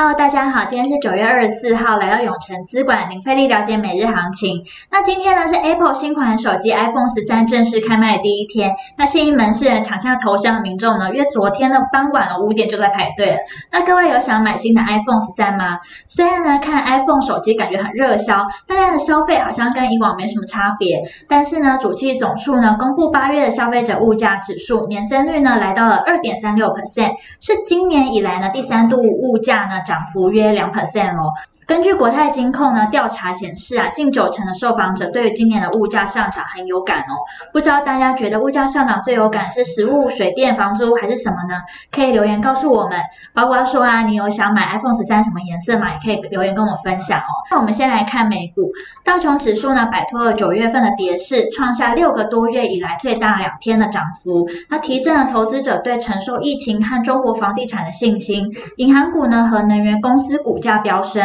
Hello，大家好，今天是九月二十四号，来到永诚资管，零费力了解每日行情。那今天呢是 Apple 新款手机 iPhone 十三正式开卖的第一天。那信义门市抢下头香的民众呢，约昨天的傍晚的五点就在排队了。那各位有想买新的 iPhone 十三吗？虽然呢看 iPhone 手机感觉很热销，大家的消费好像跟以往没什么差别，但是呢主计总处呢公布八月的消费者物价指数年增率呢来到了二点三六 percent，是今年以来呢第三度物价呢。涨幅约两 percent 哦。根据国泰金控呢调查显示啊，近九成的受访者对于今年的物价上涨很有感哦。不知道大家觉得物价上涨最有感是食物、水电、房租还是什么呢？可以留言告诉我们。包括说啊，你有想买 iPhone 十三什么颜色吗？也可以留言跟我分享哦。那我们先来看美股，道琼指数呢摆脱了九月份的跌势，创下六个多月以来最大两天的涨幅，那提振了投资者对承受疫情和中国房地产的信心。银行股呢和能源公司股价飙升。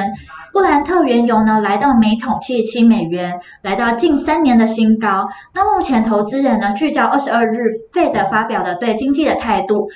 布兰特原油呢，来到每桶七十七美元，来到近三年的新高。那目前投资人呢，聚焦二十二日费德发表的对经济的态度，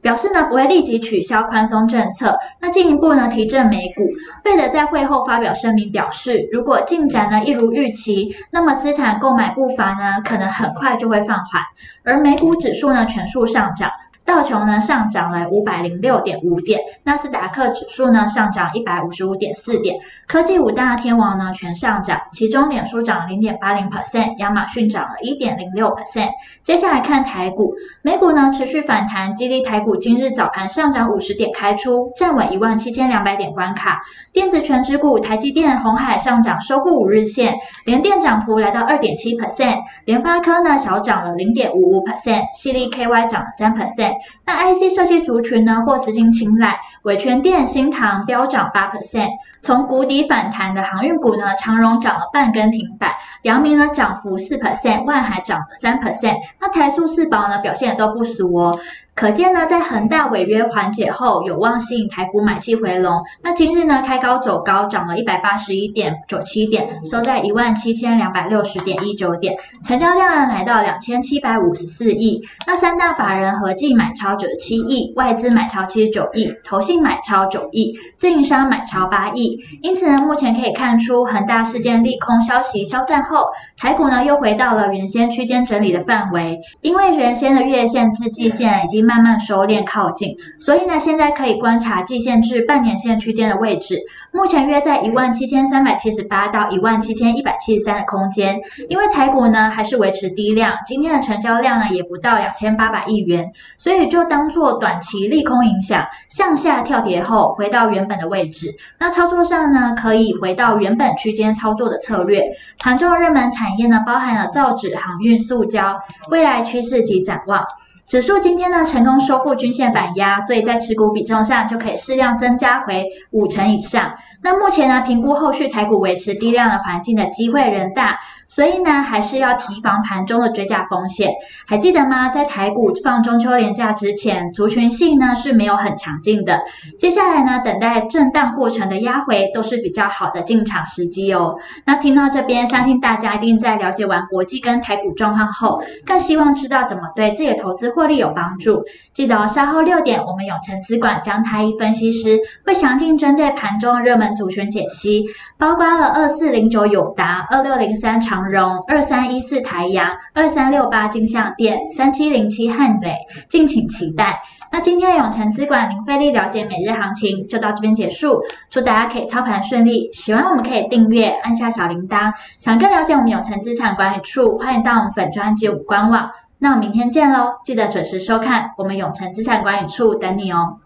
表示呢不会立即取消宽松政策。那进一步呢提振美股。费德在会后发表声明表示，如果进展呢一如预期，那么资产购买步伐呢可能很快就会放缓，而美股指数呢全数上涨。道琼呢上涨了五百零六点五点，纳斯达克指数呢上涨一百五十五点四点，科技五大天王呢全上涨，其中脸书涨零点八零 percent，亚马逊涨了一点零六 percent。接下来看台股，美股呢持续反弹，激励台股今日早盘上涨五十点开出，站稳一万七千两百点关卡。电子权值股台积电、红海上涨，收复五日线，联电涨幅来到二点七 percent，联发科呢小涨了零点五五 percent，矽力 KY 涨了三 percent。那 IC 设计族群呢，获资金青睐，伟诠电、新唐飙涨八 percent。从谷底反弹的航运股呢，长荣涨了半根停板，阳明呢涨幅四 percent，万海涨了三 percent。那台塑四宝呢表现也都不俗哦。可见呢，在恒大违约缓解后，有望吸引台股买气回笼。那今日呢，开高走高，涨了一百八十一点九七点，收在一万七千两百六十点一九点，成交量呢来到两千七百五十四亿。那三大法人合计买超九十七亿，外资买超七十九亿，投信买超九亿，自营商买超八亿。因此呢，目前可以看出恒大事件利空消息消散后，台股呢又回到了原先区间整理的范围，因为原先的月线至季线已经。慢慢收敛靠近，所以呢，现在可以观察季线至半年线区间的位置，目前约在一万七千三百七十八到一万七千一百七十三的空间。因为台股呢还是维持低量，今天的成交量呢也不到两千八百亿元，所以就当做短期利空影响，向下跳跌后回到原本的位置。那操作上呢，可以回到原本区间操作的策略。盘中热门产业呢，包含了造纸、航运、塑胶，未来趋势及展望。指数今天呢成功收复均线反压，所以在持股比重上就可以适量增加回五成以上。那目前呢评估后续台股维持低量的环境的机会仍大，所以呢还是要提防盘中的追价风险。还记得吗？在台股放中秋连假之前，族群性呢是没有很强劲的。接下来呢等待震荡过程的压回都是比较好的进场时机哦。那听到这边，相信大家一定在了解完国际跟台股状况后，更希望知道怎么对自己的投资获利有帮助，记得稍后六点，我们永诚资管江太一分析师会详尽针对盘中热门族群解析，包括了二四零九友达、二六零三长荣、二三一四台阳、二三六八金像电、三七零七汉磊，敬请期待。那今天的永诚资管零费力了解每日行情就到这边结束，祝大家可以操盘顺利。喜欢我们可以订阅，按下小铃铛。想更了解我们永诚资产管理处，欢迎到我们粉专及我们官网。那我明天见喽！记得准时收看，我们永诚资产管理处等你哦。